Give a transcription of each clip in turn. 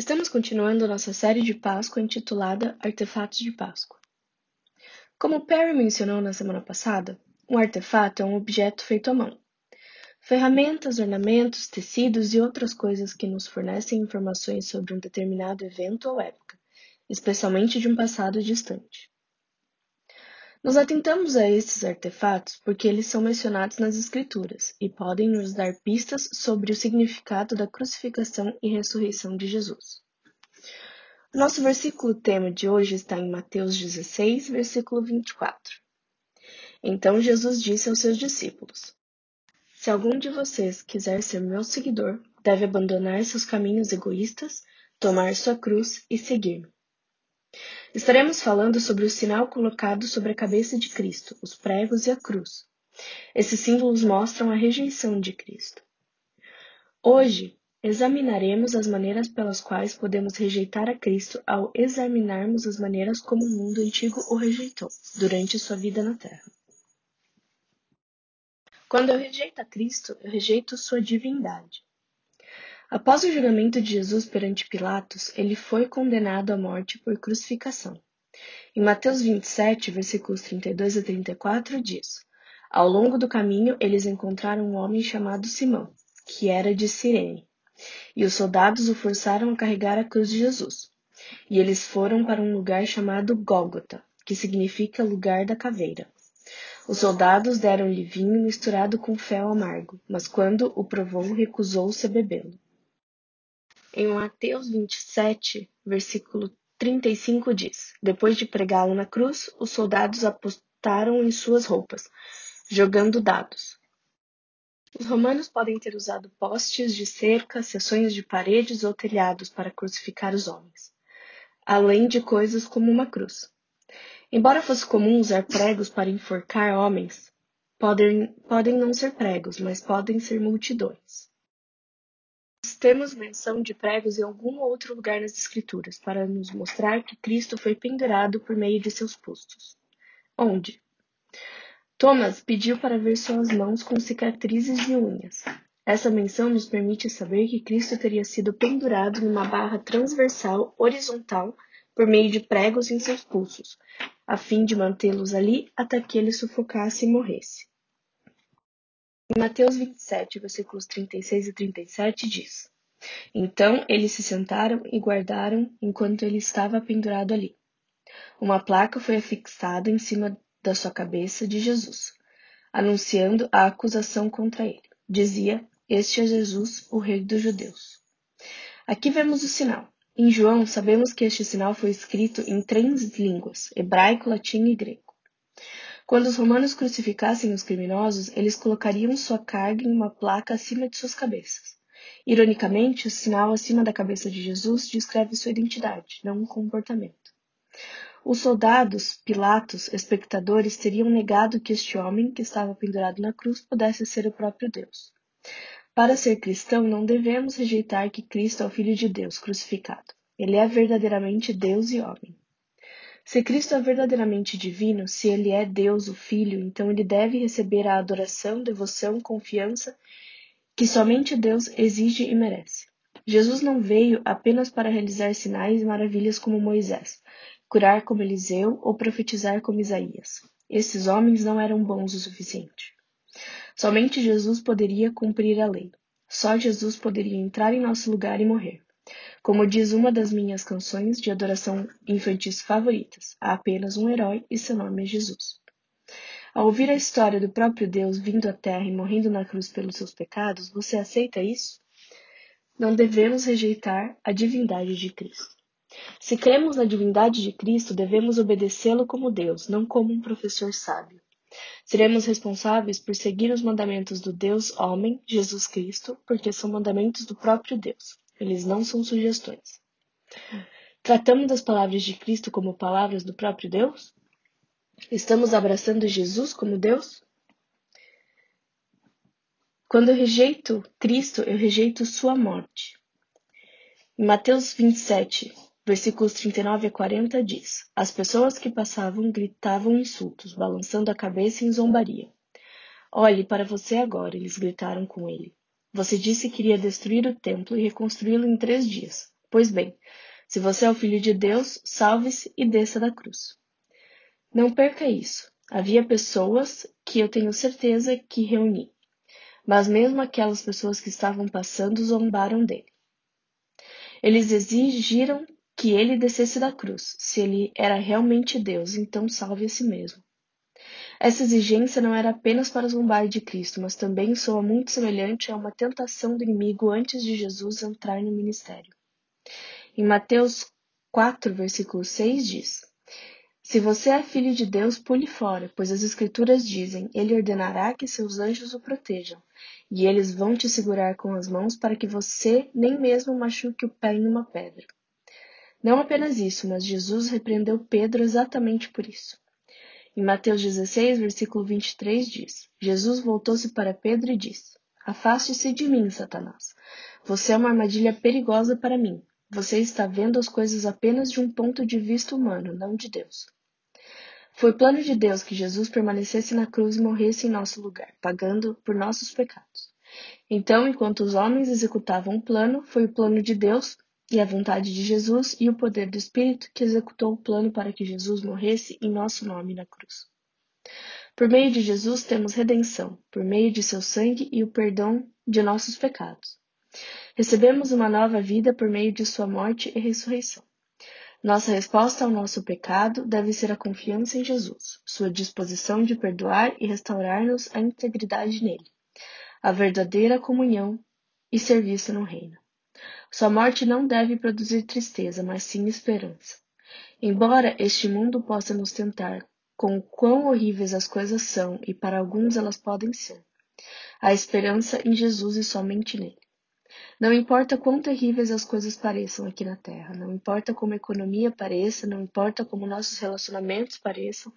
Estamos continuando nossa série de Páscoa intitulada Artefatos de Páscoa. Como Perry mencionou na semana passada, um artefato é um objeto feito à mão. Ferramentas, ornamentos, tecidos e outras coisas que nos fornecem informações sobre um determinado evento ou época, especialmente de um passado distante. Nos atentamos a esses artefatos porque eles são mencionados nas Escrituras e podem nos dar pistas sobre o significado da crucificação e ressurreição de Jesus. Nosso versículo tema de hoje está em Mateus 16, versículo 24. Então Jesus disse aos seus discípulos: Se algum de vocês quiser ser meu seguidor, deve abandonar seus caminhos egoístas, tomar sua cruz e seguir-me. Estaremos falando sobre o sinal colocado sobre a cabeça de Cristo, os pregos e a cruz. Esses símbolos mostram a rejeição de Cristo. Hoje, examinaremos as maneiras pelas quais podemos rejeitar a Cristo ao examinarmos as maneiras como o mundo antigo o rejeitou durante sua vida na Terra. Quando eu rejeito a Cristo, eu rejeito sua divindade. Após o julgamento de Jesus perante Pilatos, ele foi condenado à morte por crucificação. Em Mateus 27, versículos 32 a 34, diz: Ao longo do caminho, eles encontraram um homem chamado Simão, que era de Cirene, e os soldados o forçaram a carregar a cruz de Jesus. E eles foram para um lugar chamado Gólgota, que significa lugar da caveira. Os soldados deram-lhe vinho misturado com fel amargo, mas quando o provou, recusou-se a bebê-lo. Em Mateus 27, versículo 35 diz: Depois de pregá-lo na cruz, os soldados apostaram em suas roupas, jogando dados. Os romanos podem ter usado postes de cerca, seções de paredes ou telhados para crucificar os homens, além de coisas como uma cruz. Embora fosse comum usar pregos para enforcar homens, podem, podem não ser pregos, mas podem ser multidões temos menção de pregos em algum outro lugar nas Escrituras, para nos mostrar que Cristo foi pendurado por meio de seus pustos. Onde? Thomas pediu para ver suas mãos com cicatrizes de unhas. Essa menção nos permite saber que Cristo teria sido pendurado numa barra transversal horizontal por meio de pregos em seus pulsos, a fim de mantê-los ali até que ele sufocasse e morresse. Em Mateus 27, versículos 36 e 37 diz: Então eles se sentaram e guardaram enquanto ele estava pendurado ali. Uma placa foi afixada em cima da sua cabeça de Jesus, anunciando a acusação contra ele. Dizia: Este é Jesus, o Rei dos Judeus. Aqui vemos o sinal. Em João, sabemos que este sinal foi escrito em três línguas: hebraico, latim e grego. Quando os romanos crucificassem os criminosos, eles colocariam sua carga em uma placa acima de suas cabeças. Ironicamente, o sinal acima da cabeça de Jesus descreve sua identidade, não um comportamento. Os soldados, Pilatos, espectadores teriam negado que este homem, que estava pendurado na cruz, pudesse ser o próprio Deus. Para ser cristão, não devemos rejeitar que Cristo é o Filho de Deus crucificado. Ele é verdadeiramente Deus e homem. Se Cristo é verdadeiramente divino, se ele é Deus, o Filho, então ele deve receber a adoração, devoção, confiança que somente Deus exige e merece. Jesus não veio apenas para realizar sinais e maravilhas como Moisés, curar como Eliseu ou profetizar como Isaías. Esses homens não eram bons o suficiente. Somente Jesus poderia cumprir a lei. Só Jesus poderia entrar em nosso lugar e morrer. Como diz uma das minhas canções de adoração infantis favoritas, há apenas um herói e seu nome é Jesus. Ao ouvir a história do próprio Deus vindo à Terra e morrendo na cruz pelos seus pecados, você aceita isso? Não devemos rejeitar a divindade de Cristo. Se cremos na divindade de Cristo, devemos obedecê-lo como Deus, não como um professor sábio. Seremos responsáveis por seguir os mandamentos do Deus homem, Jesus Cristo, porque são mandamentos do próprio Deus. Eles não são sugestões. Tratamos das palavras de Cristo como palavras do próprio Deus? Estamos abraçando Jesus como Deus? Quando eu rejeito Cristo, eu rejeito sua morte. Em Mateus 27, versículos 39 a 40 diz: As pessoas que passavam gritavam insultos, balançando a cabeça em zombaria. Olhe para você agora, eles gritaram com ele. Você disse que iria destruir o templo e reconstruí-lo em três dias. Pois bem, se você é o filho de Deus, salve-se e desça da cruz. Não perca isso. Havia pessoas que eu tenho certeza que reuni, mas mesmo aquelas pessoas que estavam passando zombaram dele. Eles exigiram que ele descesse da cruz. Se ele era realmente Deus, então salve a si mesmo. Essa exigência não era apenas para zombar de Cristo, mas também soa muito semelhante a uma tentação do inimigo antes de Jesus entrar no ministério. Em Mateus 4, versículo 6 diz: Se você é filho de Deus, pule fora, pois as Escrituras dizem: Ele ordenará que seus anjos o protejam, e eles vão te segurar com as mãos para que você nem mesmo machuque o pé em uma pedra. Não apenas isso, mas Jesus repreendeu Pedro exatamente por isso. Em Mateus 16, versículo 23 diz: Jesus voltou-se para Pedro e disse: Afaste-se de mim, Satanás. Você é uma armadilha perigosa para mim. Você está vendo as coisas apenas de um ponto de vista humano, não de Deus. Foi plano de Deus que Jesus permanecesse na cruz e morresse em nosso lugar, pagando por nossos pecados. Então, enquanto os homens executavam o plano, foi o plano de Deus e a vontade de Jesus e o poder do Espírito que executou o plano para que Jesus morresse em nosso nome na cruz. Por meio de Jesus temos redenção, por meio de seu sangue e o perdão de nossos pecados. Recebemos uma nova vida por meio de sua morte e ressurreição. Nossa resposta ao nosso pecado deve ser a confiança em Jesus, sua disposição de perdoar e restaurar-nos a integridade nele, a verdadeira comunhão e serviço no reino. Sua morte não deve produzir tristeza, mas sim esperança. Embora este mundo possa nos tentar com quão horríveis as coisas são e para alguns elas podem ser, a esperança em Jesus e somente nele. Não importa quão terríveis as coisas pareçam aqui na Terra, não importa como a economia pareça, não importa como nossos relacionamentos pareçam,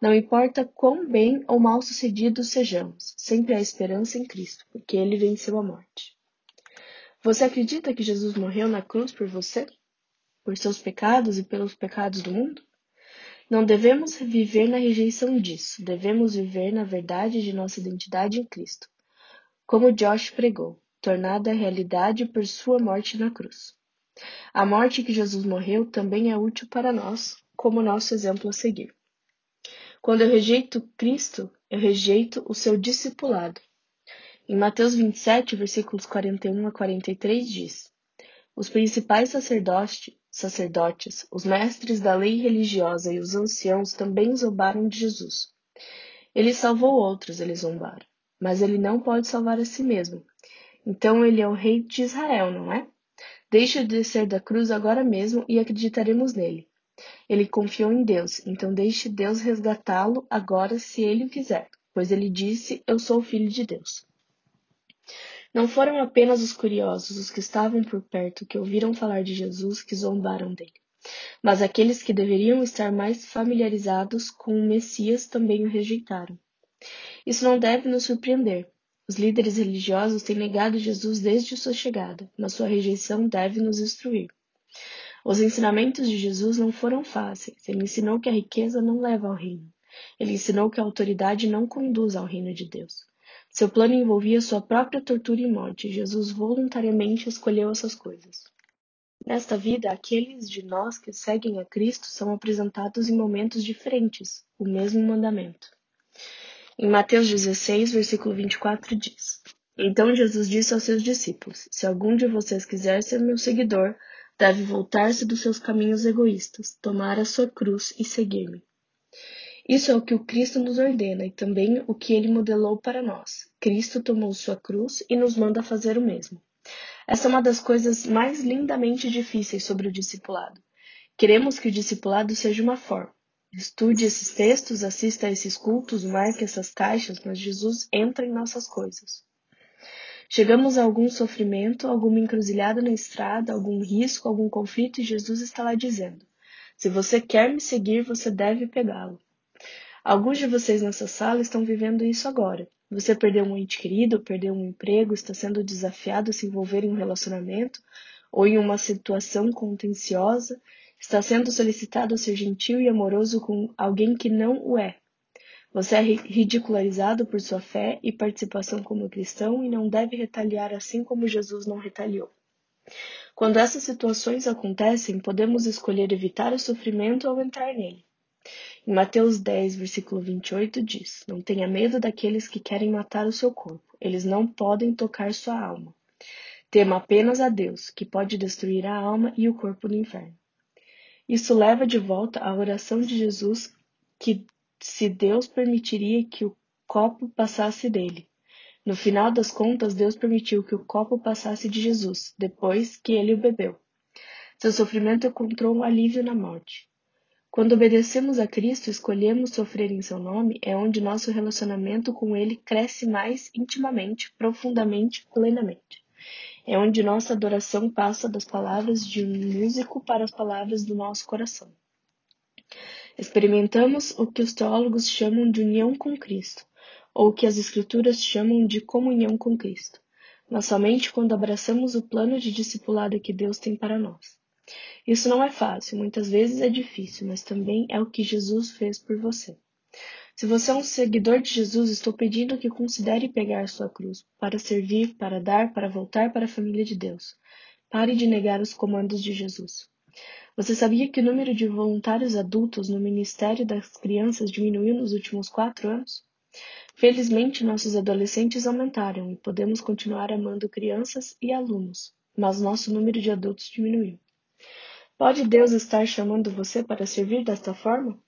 não importa quão bem ou mal sucedidos sejamos, sempre há esperança em Cristo, porque ele venceu a morte. Você acredita que Jesus morreu na cruz por você? Por seus pecados e pelos pecados do mundo? Não devemos viver na rejeição disso, devemos viver na verdade de nossa identidade em Cristo. Como Josh pregou, tornada realidade por sua morte na cruz. A morte que Jesus morreu também é útil para nós, como nosso exemplo a seguir. Quando eu rejeito Cristo, eu rejeito o seu discipulado. Em Mateus 27, versículos 41 a 43 diz: Os principais sacerdotes, sacerdotes, os mestres da lei religiosa e os anciãos também zombaram de Jesus. Ele salvou outros, eles zombaram, mas ele não pode salvar a si mesmo, então ele é o rei de Israel, não é? Deixe de descer da cruz agora mesmo e acreditaremos nele. Ele confiou em Deus, então deixe Deus resgatá-lo agora se ele o quiser, pois ele disse: Eu sou o filho de Deus. Não foram apenas os curiosos, os que estavam por perto, que ouviram falar de Jesus, que zombaram dele, mas aqueles que deveriam estar mais familiarizados com o Messias também o rejeitaram. Isso não deve nos surpreender, os líderes religiosos têm negado Jesus desde sua chegada, mas sua rejeição deve nos instruir. Os ensinamentos de Jesus não foram fáceis. Ele ensinou que a riqueza não leva ao reino. Ele ensinou que a autoridade não conduz ao reino de Deus. Seu plano envolvia sua própria tortura e morte. Jesus voluntariamente escolheu essas coisas. Nesta vida, aqueles de nós que seguem a Cristo são apresentados em momentos diferentes, o mesmo mandamento. Em Mateus 16, versículo 24 diz: Então Jesus disse aos seus discípulos: Se algum de vocês quiser ser meu seguidor, deve voltar-se dos seus caminhos egoístas, tomar a sua cruz e seguir-me. Isso é o que o Cristo nos ordena e também o que ele modelou para nós. Cristo tomou sua cruz e nos manda fazer o mesmo. Essa é uma das coisas mais lindamente difíceis sobre o discipulado. Queremos que o discipulado seja uma forma, Estude esses textos, assista a esses cultos, marque essas caixas, mas Jesus entra em nossas coisas. Chegamos a algum sofrimento, alguma encruzilhada na estrada, algum risco, algum conflito, e Jesus está lá dizendo: Se você quer me seguir, você deve pegá-lo. Alguns de vocês nessa sala estão vivendo isso agora. Você perdeu um ente querido, perdeu um emprego, está sendo desafiado a se envolver em um relacionamento ou em uma situação contenciosa Está sendo solicitado a ser gentil e amoroso com alguém que não o é. Você é ridicularizado por sua fé e participação como cristão e não deve retaliar assim como Jesus não retaliou. Quando essas situações acontecem, podemos escolher evitar o sofrimento ou entrar nele. Em Mateus 10, versículo 28 diz: Não tenha medo daqueles que querem matar o seu corpo, eles não podem tocar sua alma. Tema apenas a Deus, que pode destruir a alma e o corpo no inferno. Isso leva de volta à oração de Jesus que se Deus permitiria que o copo passasse dele. No final das contas, Deus permitiu que o copo passasse de Jesus, depois que ele o bebeu. Seu sofrimento encontrou um alívio na morte. Quando obedecemos a Cristo, escolhemos sofrer em seu nome, é onde nosso relacionamento com ele cresce mais intimamente, profundamente, plenamente. É onde nossa adoração passa das palavras de um músico para as palavras do nosso coração. Experimentamos o que os teólogos chamam de união com Cristo, ou o que as Escrituras chamam de comunhão com Cristo, mas somente quando abraçamos o plano de discipulado que Deus tem para nós. Isso não é fácil, muitas vezes é difícil, mas também é o que Jesus fez por você. Se você é um seguidor de Jesus, estou pedindo que considere pegar sua cruz para servir, para dar, para voltar para a família de Deus. Pare de negar os comandos de Jesus. Você sabia que o número de voluntários adultos no Ministério das Crianças diminuiu nos últimos quatro anos? Felizmente, nossos adolescentes aumentaram e podemos continuar amando crianças e alunos, mas nosso número de adultos diminuiu. Pode Deus estar chamando você para servir desta forma?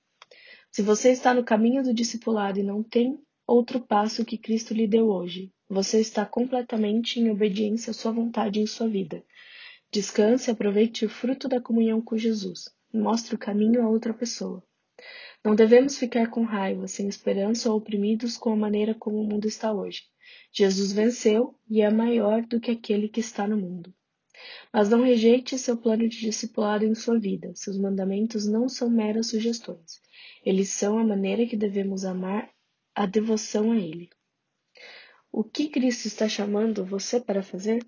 Se você está no caminho do discipulado e não tem outro passo que Cristo lhe deu hoje, você está completamente em obediência à sua vontade em sua vida. Descanse e aproveite o fruto da comunhão com Jesus. Mostre o caminho a outra pessoa. Não devemos ficar com raiva, sem esperança ou oprimidos com a maneira como o mundo está hoje. Jesus venceu e é maior do que aquele que está no mundo. Mas não rejeite seu plano de discipulado em sua vida. Seus mandamentos não são meras sugestões. Eles são a maneira que devemos amar a devoção a Ele. O que Cristo está chamando você para fazer?